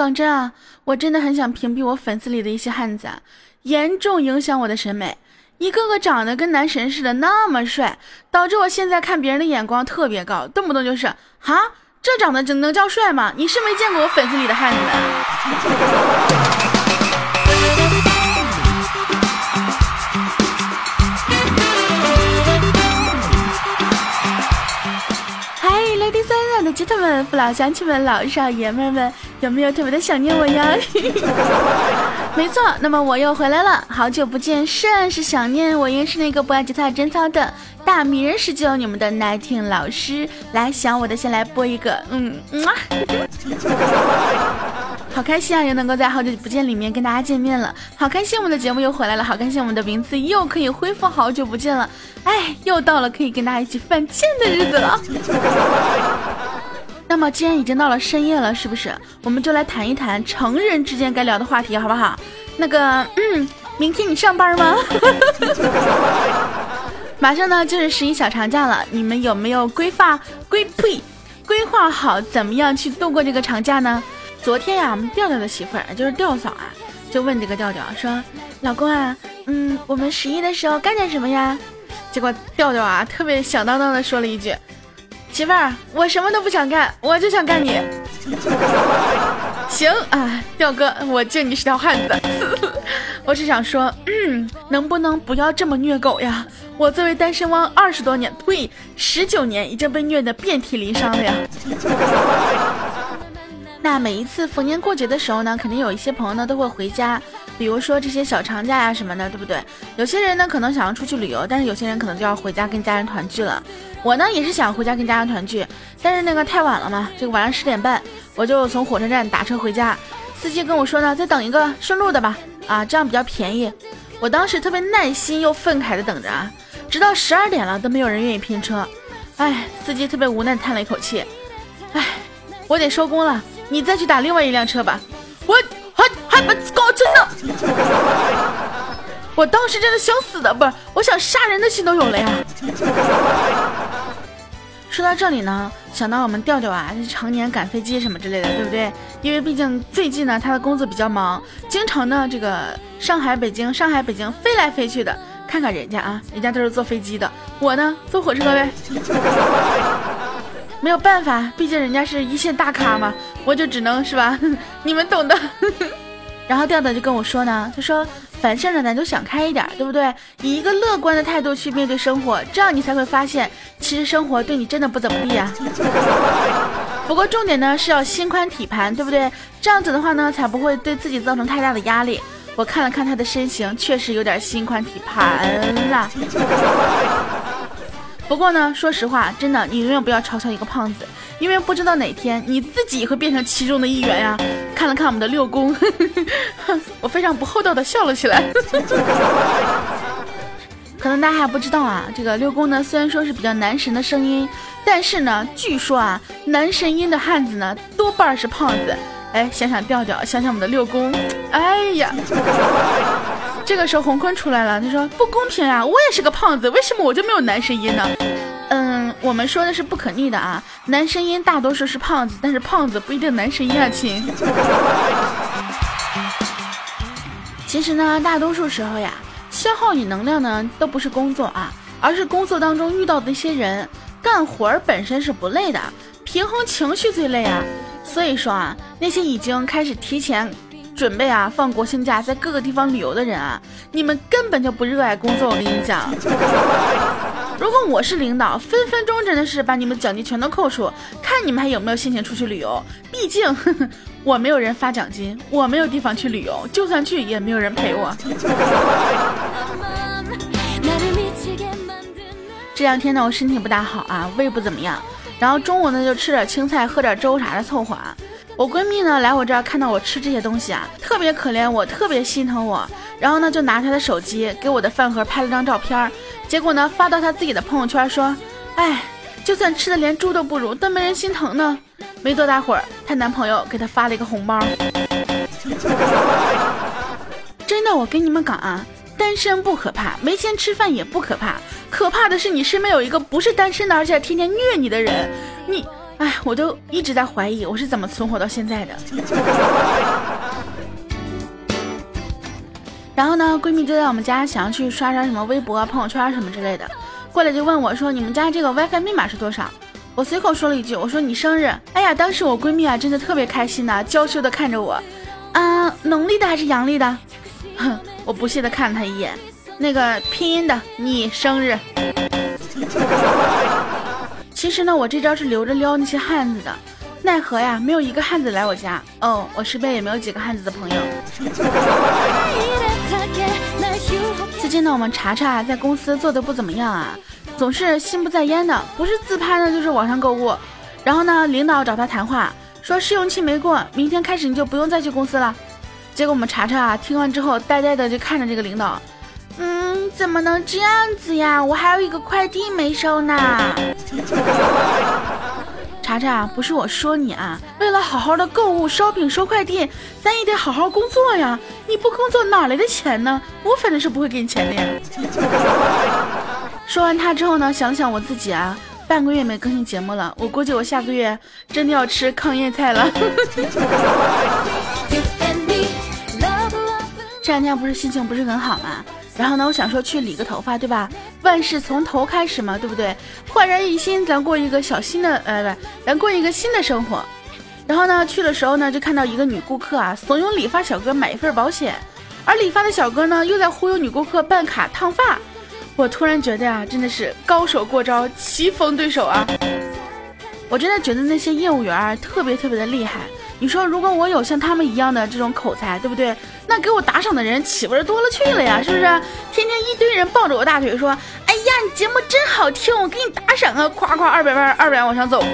讲真啊，我真的很想屏蔽我粉丝里的一些汉子，严重影响我的审美。一个个长得跟男神似的，那么帅，导致我现在看别人的眼光特别高，动不动就是哈，这长得真能叫帅吗？你是没见过我粉丝里的汉子们。他们、父老乡亲们、老少爷们们，有没有特别的想念我呀？没错，那么我又回来了，好久不见，甚是想念。我也是那个不爱吉他贞操的大迷人十九，你们的奶听老师。来想我的，先来播一个，嗯嗯。好开心啊！又能够在好久不见里面跟大家见面了，好开心！我们的节目又回来了，好开心！我们的名字又可以恢复好久不见了，哎，又到了可以跟大家一起犯贱的日子了。那么既然已经到了深夜了，是不是我们就来谈一谈成人之间该聊的话题，好不好？那个，嗯，明天你上班吗？马上呢就是十一小长假了，你们有没有规划规呸规划好怎么样去度过这个长假呢？昨天呀，我们调调的媳妇儿就是调嫂啊，就问这个调调说：“老公啊，嗯，我们十一的时候干点什么呀？”结果调调啊，特别响当当的说了一句。媳妇儿，我什么都不想干，我就想干你。行啊，调哥，我敬你是条汉子。我是想说，嗯，能不能不要这么虐狗呀？我作为单身汪二十多年，呸，十九年，已经被虐得遍体鳞伤了呀。那每一次逢年过节的时候呢，肯定有一些朋友呢都会回家，比如说这些小长假呀什么的，对不对？有些人呢可能想要出去旅游，但是有些人可能就要回家跟家人团聚了。我呢也是想回家跟家人团聚，但是那个太晚了嘛，这个晚上十点半，我就从火车站打车回家。司机跟我说呢，再等一个顺路的吧，啊，这样比较便宜。我当时特别耐心又愤慨的等着啊，直到十二点了都没有人愿意拼车。哎，司机特别无奈叹了一口气，哎，我得收工了。你再去打另外一辆车吧，我还还不搞真的，我当时真的想死的，不是，我想杀人的心都有了呀。说到这里呢，想到我们调调啊，常年赶飞机什么之类的，对不对？因为毕竟最近呢，他的工作比较忙，经常呢这个上海、北京、上海、北京飞来飞去的。看看人家啊，人家都是坐飞机的，我呢坐火车呗。没有办法，毕竟人家是一线大咖嘛，我就只能是吧，你们懂的。然后调调就跟我说呢，他说凡事呢咱就想开一点，对不对？以一个乐观的态度去面对生活，这样你才会发现，其实生活对你真的不怎么地啊。不过重点呢是要心宽体盘，对不对？这样子的话呢，才不会对自己造成太大的压力。我看了看他的身形，确实有点心宽体盘了。不过呢，说实话，真的，你永远不要嘲笑一个胖子，因为不知道哪天你自己会变成其中的一员呀。看了看我们的六公，我非常不厚道的笑了起来。可能大家还不知道啊，这个六公呢，虽然说是比较男神的声音，但是呢，据说啊，男神音的汉子呢，多半是胖子。哎，想想调调，想想我们的六公，哎呀。这个时候，洪坤出来了。他说：“不公平啊！我也是个胖子，为什么我就没有男声音呢？”嗯，我们说的是不可逆的啊。男声音大多数是胖子，但是胖子不一定男声音啊，亲。其实呢，大多数时候呀，消耗你能量呢，都不是工作啊，而是工作当中遇到的一些人。干活儿本身是不累的，平衡情绪最累啊。所以说啊，那些已经开始提前。准备啊，放国庆假在各个地方旅游的人啊，你们根本就不热爱工作。我跟你讲，如果我是领导，分分钟真的是把你们奖金全都扣除，看你们还有没有心情出去旅游。毕竟 我没有人发奖金，我没有地方去旅游，就算去也没有人陪我。这两天呢，我身体不大好啊，胃不怎么样，然后中午呢就吃点青菜，喝点粥啥的凑合啊。我闺蜜呢来我这儿看到我吃这些东西啊，特别可怜我，特别心疼我，然后呢就拿她的手机给我的饭盒拍了张照片，结果呢发到她自己的朋友圈说，哎，就算吃的连猪都不如，但没人心疼呢。没多大会儿，她男朋友给她发了一个红包。真的，我跟你们讲啊，单身不可怕，没钱吃饭也不可怕，可怕的是你身边有一个不是单身的，而且天天虐你的人，你。哎，我都一直在怀疑我是怎么存活到现在的。然后呢，闺蜜就在我们家想要去刷刷什么微博啊、朋友圈什么之类的，过来就问我说：“你们家这个 WiFi 密码是多少？”我随口说了一句：“我说你生日。”哎呀，当时我闺蜜啊真的特别开心呐，娇羞的看着我，啊，农历的还是阳历的？哼，我不屑的看了她一眼，那个拼音的，你生日。其实呢，我这招是留着撩那些汉子的，奈何呀，没有一个汉子来我家。哦，我身边也没有几个汉子的朋友。最近呢，我们查查在公司做的不怎么样啊，总是心不在焉的，不是自拍呢，就是网上购物。然后呢，领导找他谈话，说试用期没过，明天开始你就不用再去公司了。结果我们查查啊，听完之后呆呆的就看着这个领导。嗯，怎么能这样子呀？我还有一个快递没收呢。查查，不是我说你啊，为了好好的购物、shopping、收快递，咱也得好好工作呀。你不工作哪来的钱呢？我反正是不会给你钱的。呀。说完他之后呢，想想我自己啊，半个月没更新节目了，我估计我下个月真的要吃糠咽菜了。这两天不是心情不是很好吗？然后呢，我想说去理个头发，对吧？万事从头开始嘛，对不对？焕然一新，咱过一个小新的，呃，不，咱过一个新的生活。然后呢，去的时候呢，就看到一个女顾客啊，怂恿理发小哥买一份保险，而理发的小哥呢，又在忽悠女顾客办卡烫发。我突然觉得呀，真的是高手过招，棋逢对手啊！我真的觉得那些业务员啊，特别特别的厉害。你说，如果我有像他们一样的这种口才，对不对？那给我打赏的人岂不是多了去了呀？是不是？天天一堆人抱着我大腿说：“哎呀，你节目真好听，我给你打赏啊！”夸夸二百万，二百万往上走。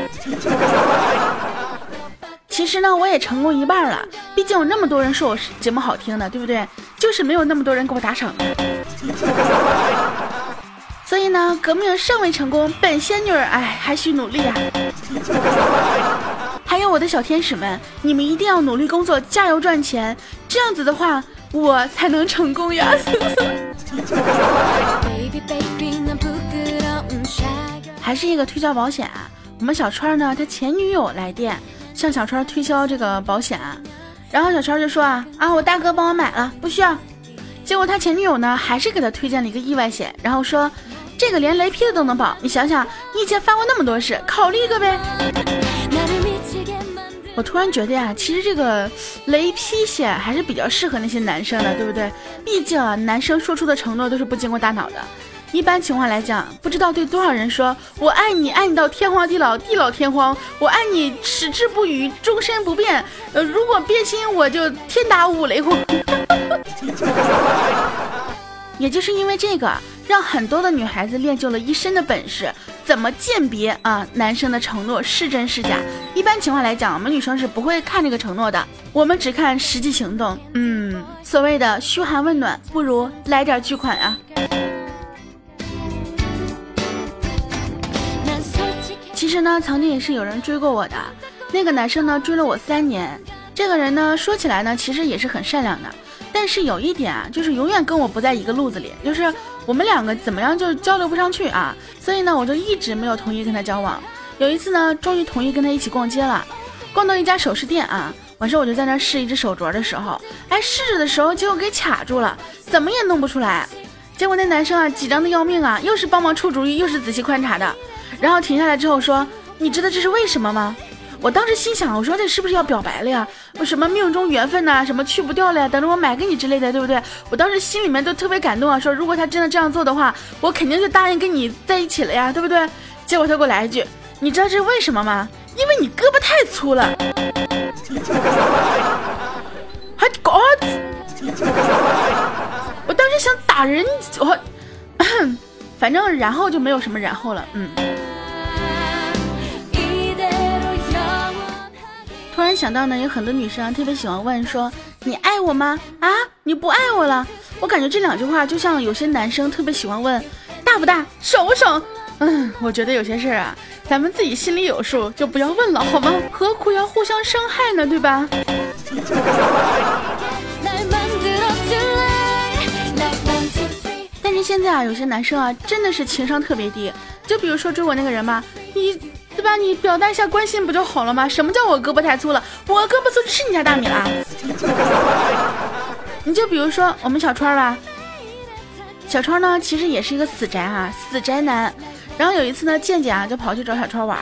其实呢，我也成功一半了，毕竟有那么多人说我是节目好听的，对不对？就是没有那么多人给我打赏。所以呢，革命尚未成功，本仙女哎还需努力啊。还有我的小天使们，你们一定要努力工作，加油赚钱，这样子的话，我才能成功呀！还是一个推销保险，我们小川呢，他前女友来电向小川推销这个保险，然后小川就说啊啊，我大哥帮我买了，不需要。结果他前女友呢，还是给他推荐了一个意外险，然后说这个连雷劈的都能保，你想想，你以前犯过那么多事，考虑一个呗。我突然觉得呀，其实这个雷劈险还是比较适合那些男生的，对不对？毕竟啊，男生说出的承诺都是不经过大脑的。一般情况来讲，不知道对多少人说“我爱你，爱你到天荒地老，地老天荒”，我爱你矢志不渝，终身不变。呃，如果变心，我就天打五雷轰。也就是因为这个，让很多的女孩子练就了一身的本事，怎么鉴别啊男生的承诺是真是假？一般情况来讲，我们女生是不会看这个承诺的，我们只看实际行动。嗯，所谓的嘘寒问暖，不如来点巨款啊！其实呢，曾经也是有人追过我的，那个男生呢追了我三年，这个人呢说起来呢，其实也是很善良的。但是有一点啊，就是永远跟我不在一个路子里，就是我们两个怎么样就交流不上去啊，所以呢，我就一直没有同意跟他交往。有一次呢，终于同意跟他一起逛街了，逛到一家首饰店啊，晚上我就在那试一只手镯的时候，哎，试着的时候结果给卡住了，怎么也弄不出来。结果那男生啊，紧张的要命啊，又是帮忙出主意，又是仔细观察的，然后停下来之后说：“你知道这是为什么吗？”我当时心想，我说这是不是要表白了呀？什么命中缘分呐，什么去不掉了呀？等着我买给你之类的，对不对？我当时心里面都特别感动啊，说如果他真的这样做的话，我肯定就答应跟你在一起了呀，对不对？结果他给我来一句，你知道这是为什么吗？因为你胳膊太粗了。还搞我当时想打人，我，反正然后就没有什么然后了，嗯。突然想到呢，有很多女生特别喜欢问说：“你爱我吗？啊，你不爱我了？”我感觉这两句话就像有些男生特别喜欢问：“大不大，爽不爽？”嗯，我觉得有些事儿啊，咱们自己心里有数，就不要问了，好吗？何苦要互相伤害呢？对吧？但是现在啊，有些男生啊，真的是情商特别低。就比如说追我那个人吧，你。对吧？你表达一下关心不就好了吗？什么叫我胳膊太粗了？我胳膊粗吃你家大米了？你就比如说我们小川吧，小川呢其实也是一个死宅啊，死宅男。然后有一次呢，健健啊就跑去找小川玩，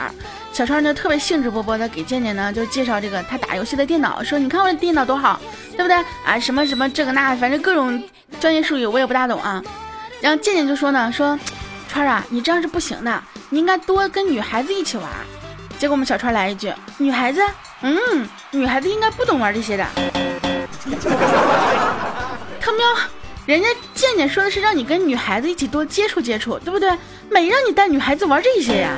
小川呢特别兴致勃勃的给健健呢就介绍这个他打游戏的电脑，说你看我的电脑多好，对不对啊？什么什么这个那，反正各种专业术语我也不大懂啊。然后健健就说呢，说川啊，你这样是不行的，你应该多跟女孩子一起玩。结果我们小川来一句，女孩子，嗯，女孩子应该不懂玩这些的。他喵！人家健健说的是让你跟女孩子一起多接触接触，对不对？没让你带女孩子玩这些呀。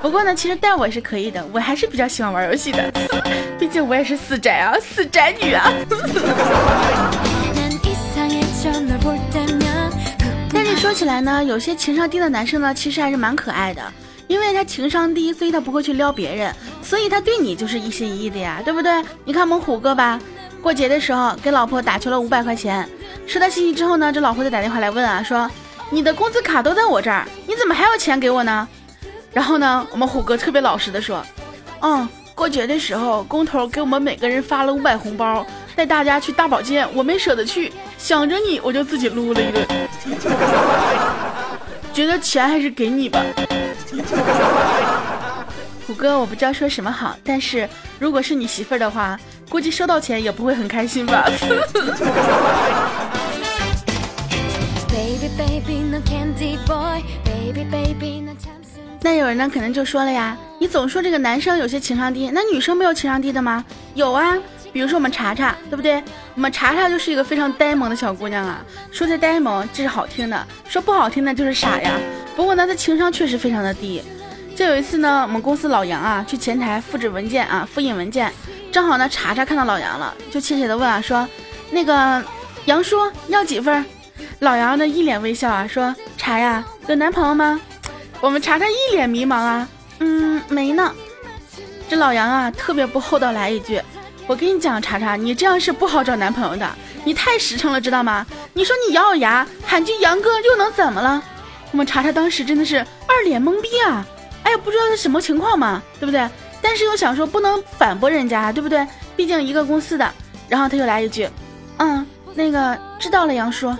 不过呢，其实带我也是可以的，我还是比较喜欢玩游戏的，毕竟我也是死宅啊，死宅女啊。说起来呢，有些情商低的男生呢，其实还是蛮可爱的，因为他情商低，所以他不会去撩别人，所以他对你就是一心一意的呀，对不对？你看我们虎哥吧。过节的时候给老婆打球了五百块钱，收到信息之后呢，这老婆就打电话来问啊，说你的工资卡都在我这儿，你怎么还有钱给我呢？然后呢，我们虎哥特别老实的说，嗯，过节的时候工头给我们每个人发了五百红包，带大家去大保健，我没舍得去，想着你我就自己撸了一顿，觉得钱还是给你吧。虎哥，我不知道说什么好，但是如果是你媳妇儿的话。估计收到钱也不会很开心吧。那有人呢，可能就说了呀，你总说这个男生有些情商低，那女生没有情商低的吗？有啊，比如说我们查查，对不对？我们查查就是一个非常呆萌的小姑娘啊。说她呆萌这是好听的，说不好听的就是傻呀。不过呢，她情商确实非常的低。就有一次呢，我们公司老杨啊去前台复制文件啊，复印文件。正好呢，查查看到老杨了，就怯怯的问啊，说：“那个杨叔要几份？”老杨呢一脸微笑啊，说：“查呀，有男朋友吗？”我们查查一脸迷茫啊，嗯，没呢。这老杨啊特别不厚道来一句：“我跟你讲，查查，你这样是不好找男朋友的，你太实诚了，知道吗？你说你咬咬牙喊句杨哥又能怎么了？”我们查查当时真的是二脸懵逼啊，哎呀，不知道是什么情况嘛，对不对？但是又想说不能反驳人家，对不对？毕竟一个公司的。然后他又来一句：“嗯，那个知道了，杨叔。”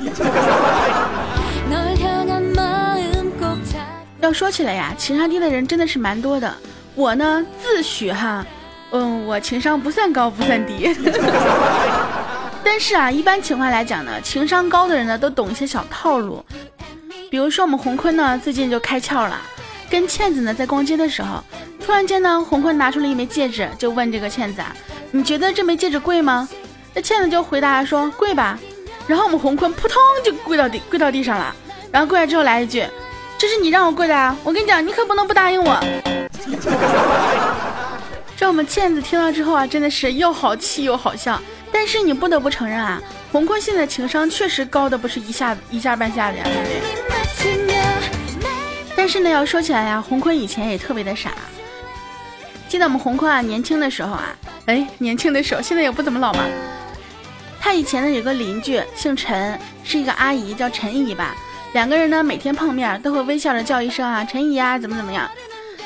要说起来呀，情商低的人真的是蛮多的。我呢自诩哈，嗯，我情商不算高，不算低。但是啊，一般情况来讲呢，情商高的人呢都懂一些小套路。比如说我们洪坤呢，最近就开窍了，跟倩子呢在逛街的时候。突然间呢，洪坤拿出了一枚戒指，就问这个倩子啊：“你觉得这枚戒指贵吗？”那倩子就回答说：“贵吧。”然后我们洪坤扑通就跪到地跪到地上了，然后跪下之后来一句：“这是你让我跪的啊！我跟你讲，你可不能不答应我。” 这我们倩子听到之后啊，真的是又好气又好笑。但是你不得不承认啊，洪坤现在情商确实高的不是一下一下半下的呀，但是呢，要说起来呀，洪坤以前也特别的傻。记得我们洪坤啊，年轻的时候啊，哎，年轻的时候，现在也不怎么老嘛。他以前呢有个邻居姓陈，是一个阿姨，叫陈姨吧。两个人呢每天碰面都会微笑着叫一声啊，陈姨啊，怎么怎么样。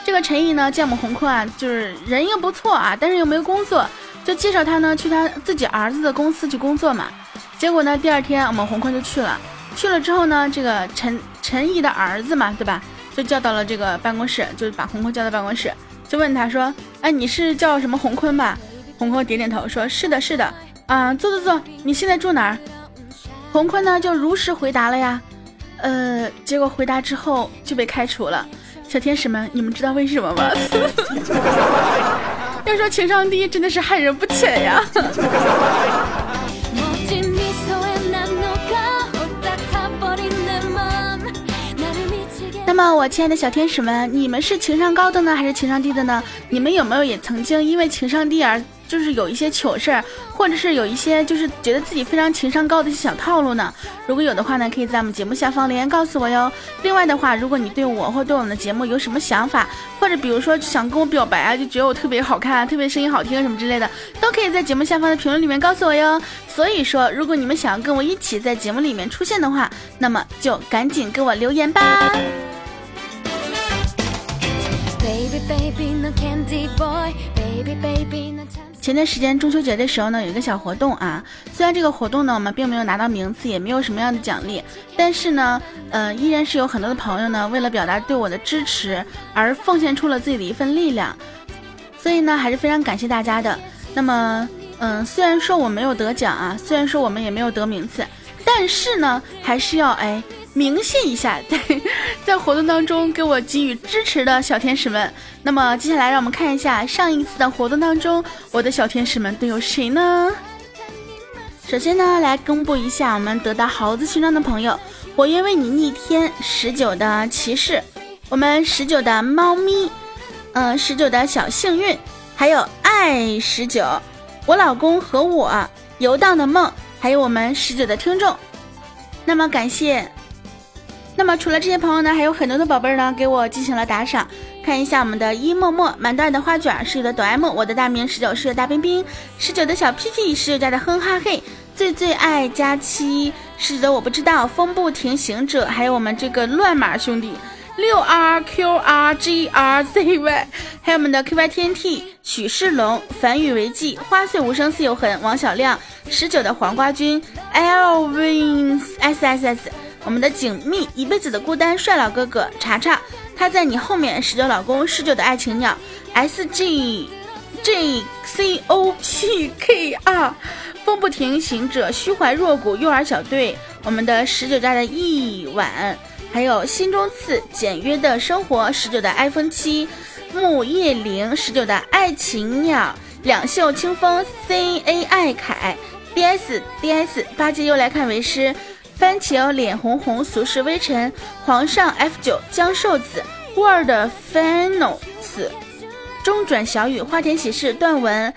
这个陈姨呢见我们洪坤啊，就是人又不错啊，但是又没有工作，就介绍他呢去他自己儿子的公司去工作嘛。结果呢第二天我们洪坤就去了，去了之后呢，这个陈陈姨的儿子嘛，对吧，就叫到了这个办公室，就把洪坤叫到办公室。就问他说：“哎，你是叫什么洪坤吧？”洪坤点点头说：“是的，是的。”啊，坐坐坐，你现在住哪儿？洪坤呢就如实回答了呀。呃，结果回答之后就被开除了。小天使们，你们知道为什么吗？要说情商低，真的是害人不浅呀。那么，我亲爱的小天使们，你们是情商高的呢，还是情商低的呢？你们有没有也曾经因为情商低而就是有一些糗事儿，或者是有一些就是觉得自己非常情商高的一些小套路呢？如果有的话呢，可以在我们节目下方留言告诉我哟。另外的话，如果你对我或对我们的节目有什么想法，或者比如说想跟我表白啊，就觉得我特别好看、特别声音好听什么之类的，都可以在节目下方的评论里面告诉我哟。所以说，如果你们想要跟我一起在节目里面出现的话，那么就赶紧给我留言吧。baby baby candy boy baby baby 前段时间中秋节的时候呢，有一个小活动啊。虽然这个活动呢，我们并没有拿到名次，也没有什么样的奖励，但是呢，呃，依然是有很多的朋友呢，为了表达对我的支持而奉献出了自己的一份力量。所以呢，还是非常感谢大家的。那么，嗯，虽然说我没有得奖啊，虽然说我们也没有得名次，但是呢，还是要哎。明谢一下，在 在活动当中给我给予支持的小天使们。那么接下来让我们看一下上一次的活动当中，我的小天使们都有谁呢？首先呢，来公布一下我们得到猴子勋章的朋友：我愿为你逆天十九的骑士，我们十九的猫咪，嗯，十九的小幸运，还有爱十九，我老公和我游荡的梦，还有我们十九的听众。那么感谢。那么除了这些朋友呢，还有很多的宝贝儿呢，给我进行了打赏。看一下我们的一默默、满袋的花卷、十九的哆 M、我的大名十九是大冰冰、十九的小 P P、十九家的哼哈嘿、最最爱佳期、十九的我不知道、风不停行者，还有我们这个乱码兄弟六 R Q R G R Z Y，还有我们的 QYTNT，、许世龙、繁语为记、花碎无声似有痕、王小亮、十九的黄瓜君、L Wins S S S。我们的紧密一辈子的孤单帅老哥哥。查查，他在你后面十九老公十九的爱情鸟。S G J C O P K R 风不停行者虚怀若谷幼儿小队，我们的十九家的一晚，还有心中刺简约的生活十九的 iPhone 七。木叶灵十九的爱情鸟。两袖清风 C A I 凯。D S D S 八戒又来看为师。番茄脸红红，俗世微尘，皇上 F 九江寿子，Word Finals，中转小雨，花田喜事，段文，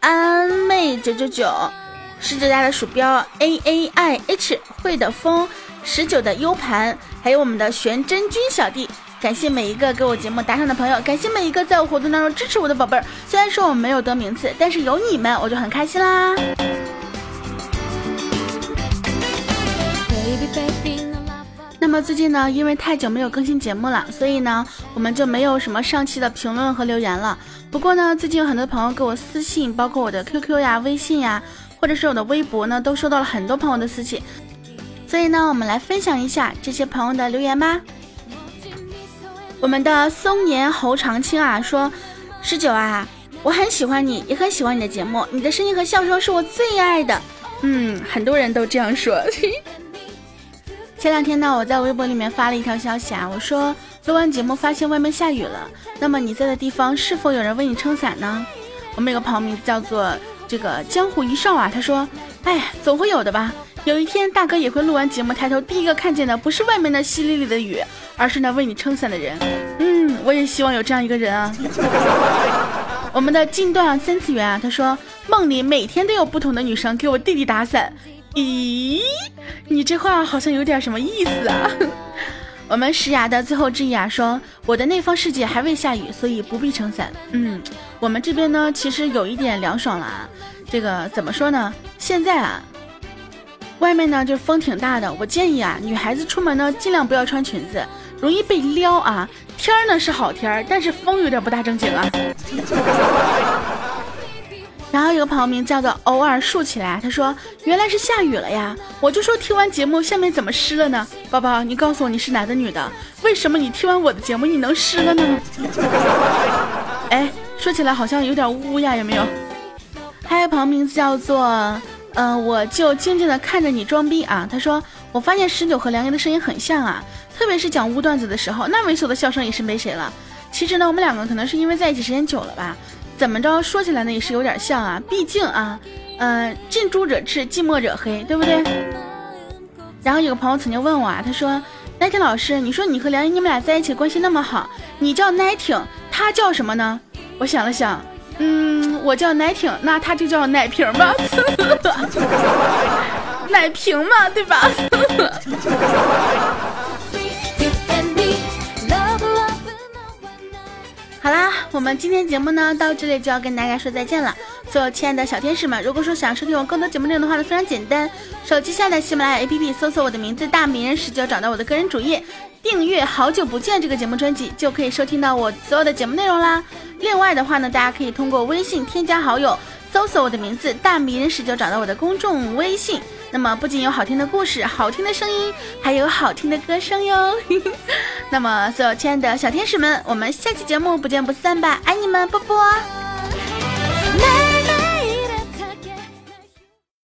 安妹九九九，十九家的鼠标 A A I H，会的风，十九的 U 盘，还有我们的玄真君小弟，感谢每一个给我节目打赏的朋友，感谢每一个在我活动当中支持我的宝贝儿。虽然说我没有得名次，但是有你们，我就很开心啦。那么最近呢，因为太久没有更新节目了，所以呢，我们就没有什么上期的评论和留言了。不过呢，最近有很多朋友给我私信，包括我的 QQ 呀、微信呀，或者是我的微博呢，都收到了很多朋友的私信。所以呢，我们来分享一下这些朋友的留言吧。我们的松年侯长青啊说：“十九啊，我很喜欢你，也很喜欢你的节目，你的声音和笑声是我最爱的。”嗯，很多人都这样说。前两天呢，我在微博里面发了一条消息啊，我说录完节目发现外面下雨了，那么你在的地方是否有人为你撑伞呢？我们有个朋友名字叫做这个江湖一少啊，他说，哎，总会有的吧，有一天大哥也会录完节目抬头第一个看见的不是外面的淅沥沥的雨，而是那为你撑伞的人。嗯，我也希望有这样一个人啊。我们的近段三次元啊，他说梦里每天都有不同的女生给我弟弟打伞。咦，你这话好像有点什么意思啊？我们石牙的最后之一啊说，我的那方世界还未下雨，所以不必撑伞。嗯，我们这边呢，其实有一点凉爽了啊。这个怎么说呢？现在啊，外面呢就风挺大的，我建议啊，女孩子出门呢尽量不要穿裙子，容易被撩啊。天儿呢是好天儿，但是风有点不大正经啊。然后有个朋友名叫做偶尔竖起来，他说原来是下雨了呀，我就说听完节目下面怎么湿了呢？宝宝，你告诉我你是男的女的？为什么你听完我的节目你能湿了呢？哎，说起来好像有点污呀，有没有？还有朋友名字叫做嗯，我就静静的看着你装逼啊。他说我发现十九和梁岩的声音很像啊，特别是讲污段子的时候，那猥琐的笑声也是没谁了。其实呢，我们两个可能是因为在一起时间久了吧。怎么着说起来呢，也是有点像啊，毕竟啊，嗯，近朱者赤，近墨者黑，对不对？然后有个朋友曾经问我啊，他说，Nighting 老师，你说你和梁一你们俩在一起关系那么好，你叫 Nighting，他叫什么呢？我想了想，嗯，我叫 Nighting，那他就叫奶瓶吧，奶瓶嘛，对吧？好啦，我们今天节目呢到这里就要跟大家说再见了。所有亲爱的小天使们，如果说想收听我更多节目内容的话呢，非常简单，手机下载喜马拉雅 APP，搜索我的名字大名人十九，找到我的个人主页，订阅《好久不见》这个节目专辑，就可以收听到我所有的节目内容啦。另外的话呢，大家可以通过微信添加好友，搜索我的名字大名人十九，找到我的公众微信。那么不仅有好听的故事、好听的声音，还有好听的歌声哟。那么所有亲爱的小天使们，我们下期节目不见不散吧！爱你们，啵啵。